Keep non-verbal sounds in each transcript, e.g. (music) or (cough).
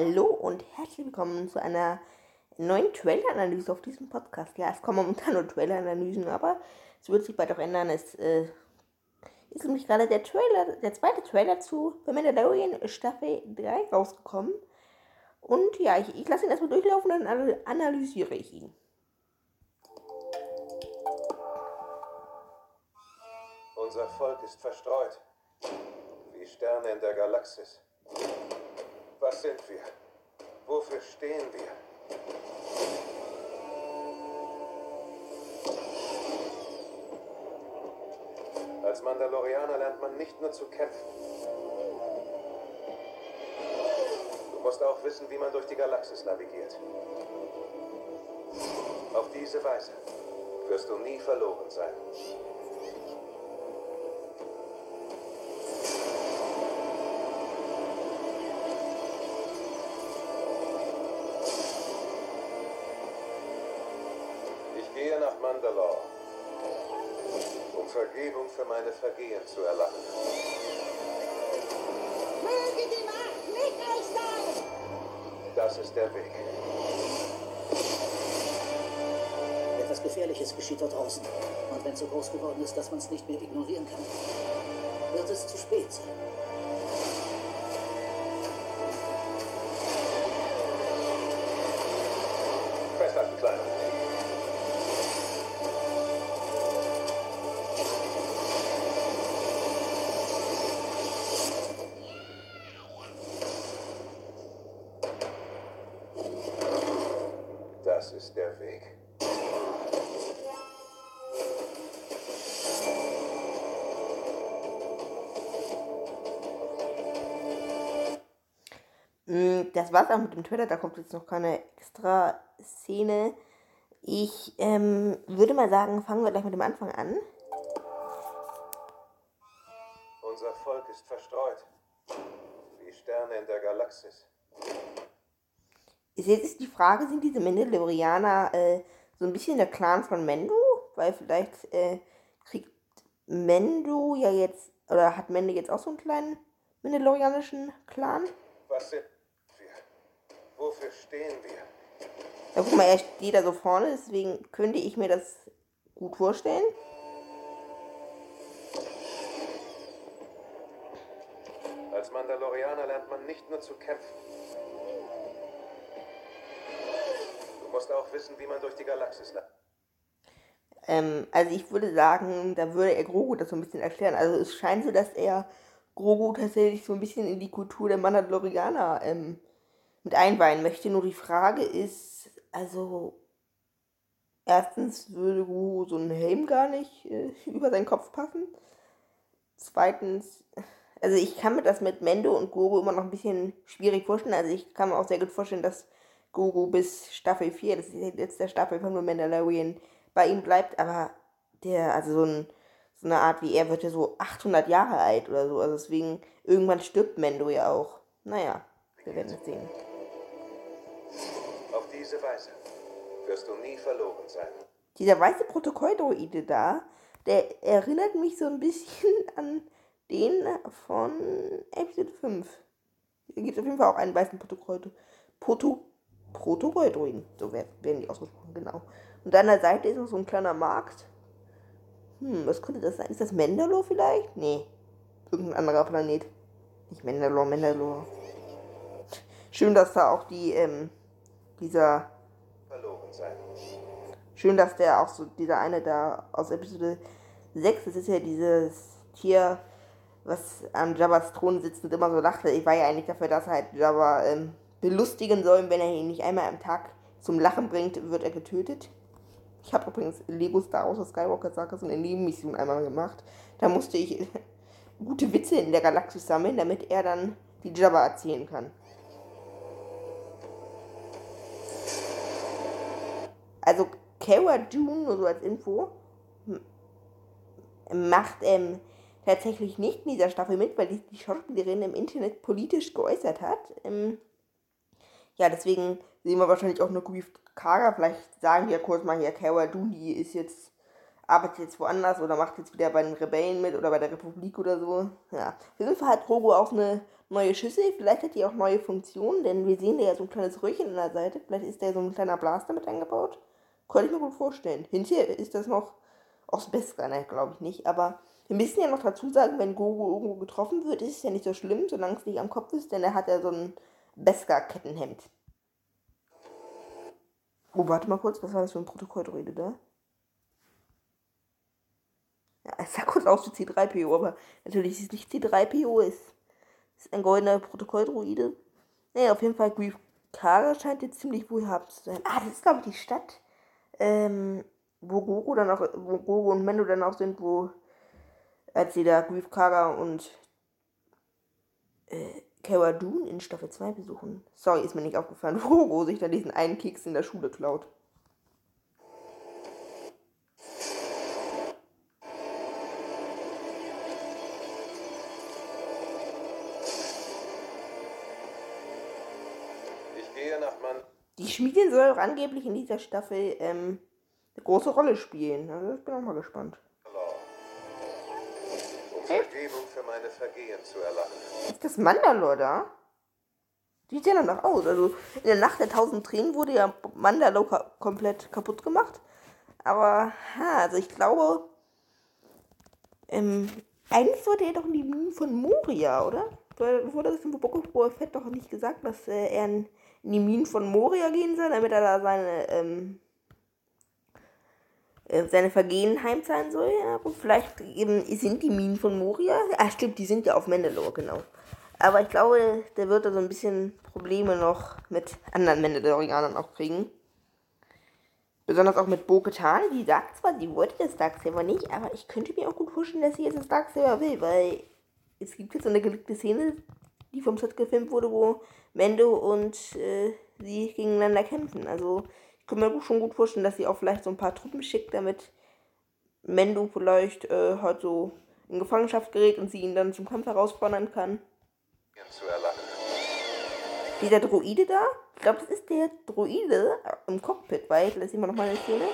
Hallo und herzlich willkommen zu einer neuen Trailer-Analyse auf diesem Podcast. Ja, es kommen momentan nur Trailer-Analysen, aber es wird sich bald auch ändern. Es äh, ist nämlich gerade der Trailer, der zweite Trailer zu The Mandalorian Staffel 3 rausgekommen. Und ja, ich, ich lasse ihn erstmal durchlaufen dann analysiere ich ihn. Unser Volk ist verstreut, wie Sterne in der Galaxis. Was sind wir? Wofür stehen wir? Als Mandalorianer lernt man nicht nur zu kämpfen. Du musst auch wissen, wie man durch die Galaxis navigiert. Auf diese Weise wirst du nie verloren sein. Mandalore, um Vergebung für meine Vergehen zu erlangen. Möge die Macht mit euch sein! Das ist der Weg. Etwas Gefährliches geschieht dort draußen. Und wenn es so groß geworden ist, dass man es nicht mehr ignorieren kann, wird es zu spät sein. Das ist der Weg. Mm, Das war's auch mit dem Trailer, da kommt jetzt noch keine extra Szene. Ich ähm, würde mal sagen, fangen wir gleich mit dem Anfang an. Unser Volk ist verstreut, wie Sterne in der Galaxis. Ist jetzt ist die Frage, sind diese Mandalorianer äh, so ein bisschen der Clan von Mendo? Weil vielleicht äh, kriegt Mendo ja jetzt, oder hat Mendo jetzt auch so einen kleinen mandalorianischen Clan? Was sind wir? Wofür stehen wir? Ja, guck mal, er steht da so vorne, deswegen könnte ich mir das gut vorstellen. Als Mandalorianer lernt man nicht nur zu kämpfen. Du musst auch wissen, wie man durch die Galaxis lernt. Ähm, also ich würde sagen, da würde er Grogu das so ein bisschen erklären. Also es scheint so, dass er Grogu tatsächlich so ein bisschen in die Kultur der Mandalorianer ähm, mit einweihen möchte. Nur die Frage ist, also erstens würde Grogu so ein Helm gar nicht äh, (laughs) über seinen Kopf passen. Zweitens, also ich kann mir das mit Mendo und Grogu immer noch ein bisschen schwierig vorstellen. Also ich kann mir auch sehr gut vorstellen, dass Grogu bis Staffel 4, das ist die letzte Staffel von The Mandalorian, bei ihm bleibt. Aber der, also so, ein, so eine Art wie er wird ja so 800 Jahre alt oder so. Also deswegen, irgendwann stirbt Mendo ja auch. Naja, wir werden es sehen. Auf diese Weise wirst du nie verloren sein. Dieser weiße Protokolldroide da, der erinnert mich so ein bisschen (laughs) an den von Episode 5. Da gibt es auf jeden Fall auch einen weißen Protokoll. Proto Protokolldroiden. So wer- werden die ausgesprochen, genau. Und an der Seite ist noch so ein kleiner Markt. Hm, was könnte das sein? Ist das Mandalore vielleicht? Nee. Irgendein anderer Planet. Nicht Mandalore, Mandalore. Schön, dass da auch die, ähm, dieser Verloren sein. Schön, dass der auch so, dieser eine da aus Episode 6, das ist ja dieses Tier, was am Jabba's Thron sitzt und immer so lachte. Ich war ja eigentlich dafür, dass halt Jabba ähm, belustigen soll. Und wenn er ihn nicht einmal am Tag zum Lachen bringt, wird er getötet. Ich habe übrigens Lego Star Wars aus Skywalker Saga so eine Nebenmission einmal gemacht. Da musste ich (laughs) gute Witze in der Galaxis sammeln, damit er dann die Jabba erzählen kann. Also Cara Dune, nur so als Info, macht ähm, tatsächlich nicht in dieser Staffel mit, weil die, die Schauspielerin im Internet politisch geäußert hat. Ähm, ja, deswegen sehen wir wahrscheinlich auch nur Grief Kara. Vielleicht sagen wir kurz mal hier, Dune, die ist jetzt, arbeitet jetzt woanders oder macht jetzt wieder bei den Rebellen mit oder bei der Republik oder so. Ja, auf jeden Fall hat Rogo auch eine neue Schüssel. Vielleicht hat die auch neue Funktionen, denn wir sehen da ja so ein kleines Röhrchen an der Seite. Vielleicht ist da so ein kleiner Blaster mit eingebaut. Könnte ich mir gut vorstellen. Hinterher ist das noch aus Beskar, ne, glaube ich nicht. Aber wir müssen ja noch dazu sagen, wenn Gogo irgendwo getroffen wird, ist es ja nicht so schlimm, solange es nicht am Kopf ist, denn er hat ja so ein Beskar-Kettenhemd. Oh, warte mal kurz, was war das für ein Protokolldroide da? Ja, es sah kurz aus wie C3PO, aber natürlich ist es nicht C3PO, es ist ein goldener Protokolldroide. Naja, auf jeden Fall, Grief Kara scheint jetzt ziemlich wohlhabend zu sein. Ah, das ist, glaube ich, die Stadt, ähm, wo Gogo dann auch, wo Gogo und Mendo dann auch sind, wo, als sie da Grief Kara und äh, Cara Dune in Staffel 2 besuchen. Sorry, ist mir nicht aufgefallen, (laughs) wo Gogo sich da diesen einen Keks in der Schule klaut. Ich gehe nach Mann. Die Schmiedin soll auch angeblich in dieser Staffel ähm, eine große Rolle spielen. Also ich bin auch mal gespannt. Vergebung für meine Vergehen zu erlangen. Ist das Mandalore da? Sieht ja danach aus. Also in der Nacht der tausend Tränen wurde ja Mandalore ka komplett kaputt gemacht. Aber, ha, also ich glaube, ähm, eigentlich sollte er doch in die Minen von Moria, oder? Wurde das im Boba Fett doch nicht gesagt, dass äh, er in, die Minen von Moria gehen soll, damit er da seine, ähm, äh, seine Vergehen heimzahlen soll. Ja, aber vielleicht eben sind die Minen von Moria. Ah, stimmt, die sind ja auf Mandalore, genau. Aber ich glaube, der wird da so ein bisschen Probleme noch mit anderen Mandalorianern auch kriegen. Besonders auch mit Bo-Katan. Die sagt zwar, die wollte das Darksaber nicht, aber ich könnte mir auch gut vorstellen, dass sie jetzt das Darksaber will, weil es gibt jetzt so eine geleakte Szene, die vom Set gefilmt wurde, wo Mendo und äh, sie gegeneinander kämpfen. Also könnte mir schon gut vorstellen, dass sie auch vielleicht so ein paar Truppen schickt, damit Mendo vielleicht äh, halt so in Gefangenschaft gerät und sie ihn dann zum Kampf herausfordern kann. Dieser Droide da, ich glaube, das ist der Droide im Cockpit, weil, da sehen wir nochmal eine Szene.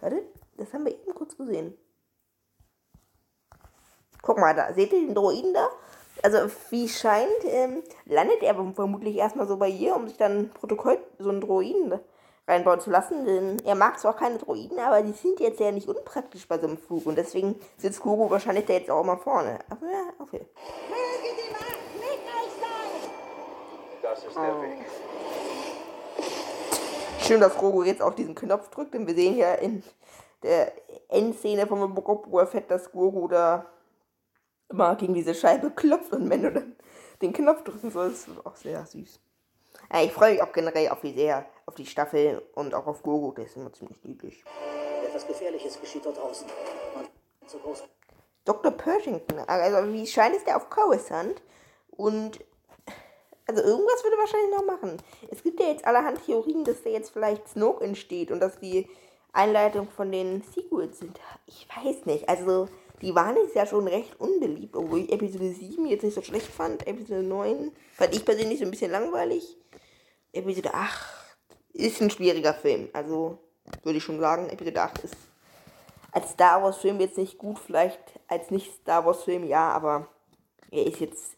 Warte, das haben wir eben kurz gesehen. Guck mal da, seht ihr den Droiden da? Also, wie scheint, ähm, landet er vermutlich erstmal so bei ihr, um sich dann Protokoll, so einen Droiden reinbauen zu lassen. Denn er mag zwar keine Droiden, aber die sind jetzt ja nicht unpraktisch bei so einem Flug. Und deswegen sitzt Guru wahrscheinlich da jetzt auch mal vorne. Aber ja, okay. Möge die Macht mit euch sein! Das ist der Weg. Schön, dass Grogu jetzt auf diesen Knopf drückt, denn wir sehen ja in der Endszene von Book of Boba Fett, dass Grogu da immer gegen diese Scheibe klopft und wenn du dann den Knopf drücken sollst, ist auch sehr süß. Ja, ich freue mich auch generell auf die sehr, auf die Staffel und auch auf Grogu, der ist immer ziemlich niedlich. Etwas Gefährliches geschieht dort draußen. So. Dr. Pershington, also wie scheint es der auf Coruscant und also irgendwas würde wahrscheinlich noch machen. Es gibt ja jetzt allerhand Theorien, dass da jetzt vielleicht Snoke entsteht und dass die Einleitung von den Sequels sind. Ich weiß nicht, also die waren jetzt ja schon recht unbeliebt, obwohl ich Episode 7 jetzt nicht so schlecht fand. Episode 9 fand ich persönlich so ein bisschen langweilig. Episode 8 ist ein schwieriger Film, also würde ich schon sagen, Episode 8 ist als Star Wars Film jetzt nicht gut, vielleicht als nicht Star Wars Film ja, aber er ist jetzt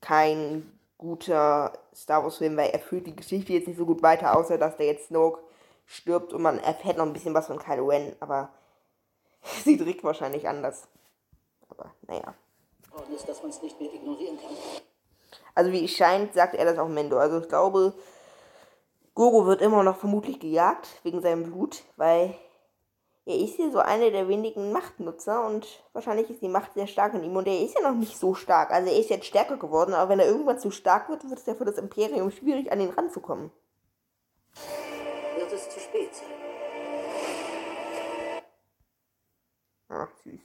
kein guter Star Wars Film, weil er führt die Geschichte jetzt nicht so gut weiter, außer dass der jetzt Snoke stirbt und man erfährt noch ein bisschen was von Kylo Ren, aber (laughs) sie trägt wahrscheinlich anders. Aber naja. geworden ist, dass man es nicht mehr ignorieren kann. Also wie es scheint, sagt er das auch Mendo. Also ich glaube, Goro wird immer noch vermutlich gejagt wegen seinem Blut, weil er ist ja so einer der wenigen Machtnutzer und wahrscheinlich ist die Macht sehr stark in ihm und er ist ja noch nicht so stark. Also er ist jetzt stärker geworden, aber wenn er irgendwann zu stark wird, wird es ja für das Imperium schwierig, an ihn ranzukommen. Ach, süß.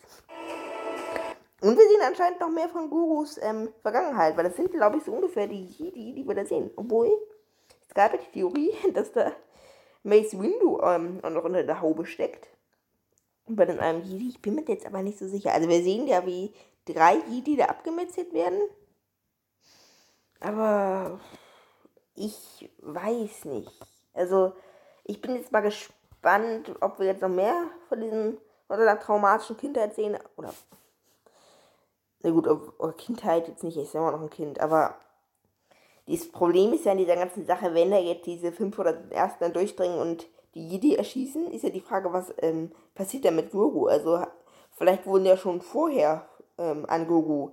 Und wir sehen anscheinend noch mehr von Gurus ähm, Vergangenheit, weil das sind, glaube ich, so ungefähr die Jedi, die wir da sehen. Obwohl, es gab ja die Theorie, (laughs) dass da Mace Windu ähm, noch unter der Haube steckt. Und bei den einem Jedi, ich bin mir jetzt aber nicht so sicher. Also wir sehen ja, wie drei Jedi da abgemetzelt werden. Aber ich weiß nicht. Also ich bin jetzt mal gespannt, ob wir jetzt noch mehr von diesen oder einer traumatischen Kindheit sehen. Oder. Na gut, Kindheit jetzt nicht, ich ist immer noch ein Kind, aber das Problem ist ja in dieser ganzen Sache, wenn da jetzt diese fünf oder ersten dann durchdringen und die Jedi erschießen, ist ja die Frage, was ähm, passiert da mit Grogu? Also vielleicht wurden ja schon vorher ähm, an Grogu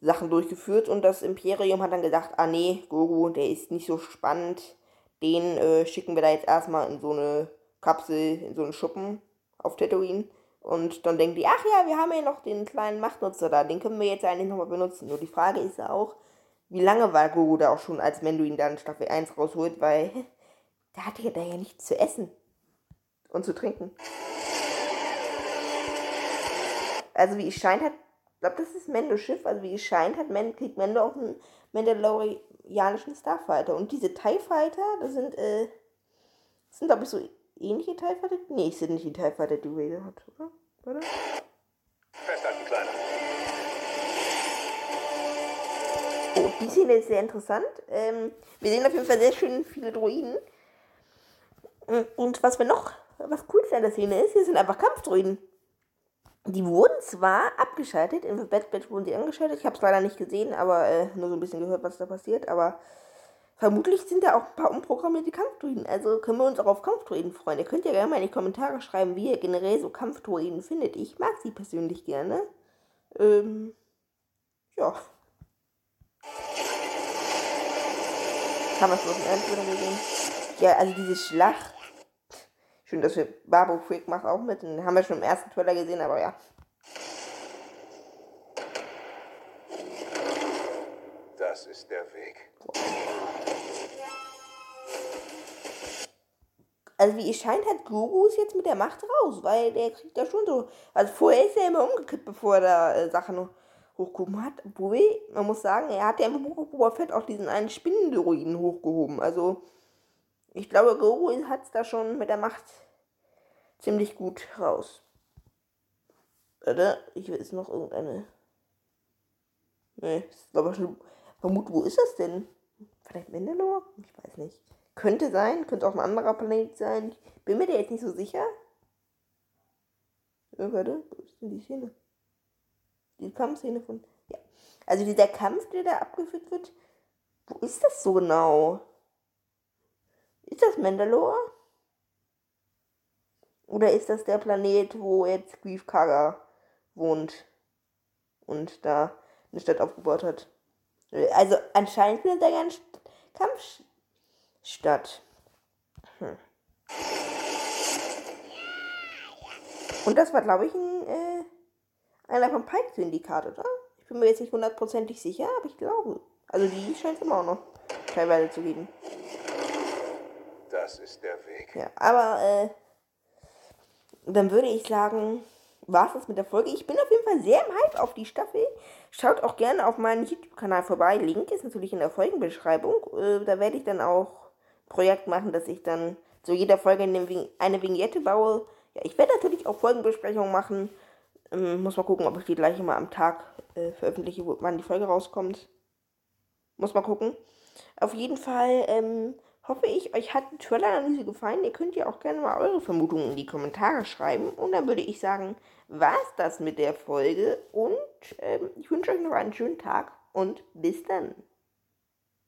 Sachen durchgeführt und das Imperium hat dann gesagt, ah nee, Grogu, der ist nicht so spannend, den äh, schicken wir da jetzt erstmal in so eine Kapsel, in so einen Schuppen auf Tatooine. Und dann denken die, ach ja, wir haben ja noch den kleinen Machtnutzer da, den können wir jetzt eigentlich nochmal benutzen. Nur die Frage ist ja auch, wie lange war Grogu da auch schon, als Mendo ihn dann Staffel 1 rausholt, weil (laughs) der hatte ja da ja nichts zu essen und zu trinken. Also wie es scheint hat, ich glaube, das ist Mendos Schiff, also wie es scheint, hat Mendo, kriegt Mendo auch einen mandalorianischen Starfighter. Und diese TIE Fighter, das sind, äh, das sind glaube ich so ähnliche TIE Fighter? Nee, es sind nicht die Fighter, die Vader hat, oder? Warte. Festhalten, Kleiner. Oh, die Szene ist sehr interessant. Ähm, wir sehen auf jeden Fall sehr schön viele Droiden. Und was wir noch, was cool an der Szene ist, hier sind einfach Kampfdroiden. Die wurden zwar abgeschaltet, in Bad Batch wurden sie angeschaltet, ich habe es leider nicht gesehen, aber äh, nur so ein bisschen gehört, was da passiert, aber vermutlich sind da auch ein paar umprogrammierte Kampfdroiden, also können wir uns auch auf Kampfdroiden freuen. Ihr könnt ja gerne mal in die Kommentare schreiben, wie ihr generell so Kampfdroiden findet. Ich mag sie persönlich gerne. Ähm, ja. Haben wir es noch ein gesehen? Ja, also diese Schlacht Schön, dass wir Barbo Freak macht auch mit. Den haben wir schon im ersten Trailer gesehen, aber ja. Das ist der Weg. Also wie es scheint, hat ist jetzt mit der Macht raus, weil der kriegt da schon so. Also vorher ist er immer umgekippt, bevor er da äh, Sachen hochgehoben hat. Obwohl, man muss sagen, er hat ja im Boba Fett auch diesen einen Spinnendruiden hochgehoben. Also ich glaube, Grogu hat es da schon mit der Macht ziemlich gut raus. Oder? Ich jetzt noch irgendeine. Ne, ist glaube ich schon. Vermut, wo ist das denn? Vielleicht Mandalore? Ich weiß nicht. Könnte sein, könnte auch ein anderer Planet sein. Bin mir da jetzt nicht so sicher. Ja, warte, wo ist denn die Szene? Die Kampfszene von. Ja. Also dieser Kampf, der da abgeführt wird, wo ist das so genau? Ist das Mandalore? Oder ist das der Planet, wo jetzt Grief Karga wohnt und da eine Stadt aufgebaut hat? Also anscheinend findet da ein Kampf statt. Hm. Und das war, glaube ich, ein, äh, einer von Pikes Syndikat, oder? Ich bin mir jetzt nicht hundertprozentig sicher, aber ich glaube. Also die scheint es immer auch noch teilweise zu geben. Das ist der Weg. Ja, aber äh, dann würde ich sagen, war es das mit der Folge. Ich bin auf jeden Fall sehr im Hype auf die Staffel. Schaut auch gerne auf meinen YouTube-Kanal vorbei. Link ist natürlich in der Folgenbeschreibung. Äh, da werde ich dann auch Projekt machen, dass ich dann zu jeder Folge eine Vignette baue. Ja, ich werde natürlich auch Folgenbesprechungen machen. Ähm, muss mal gucken, ob ich die gleich immer am Tag äh, veröffentliche, wann die Folge rauskommt. Muss mal gucken. Auf jeden Fall ähm, hoffe ich, euch hat die Trailer-Analyse gefallen. Ihr könnt ja auch gerne mal eure Vermutungen in die Kommentare schreiben. Und dann würde ich sagen, war es das mit der Folge. Und ähm, ich wünsche euch noch einen schönen Tag und bis dann.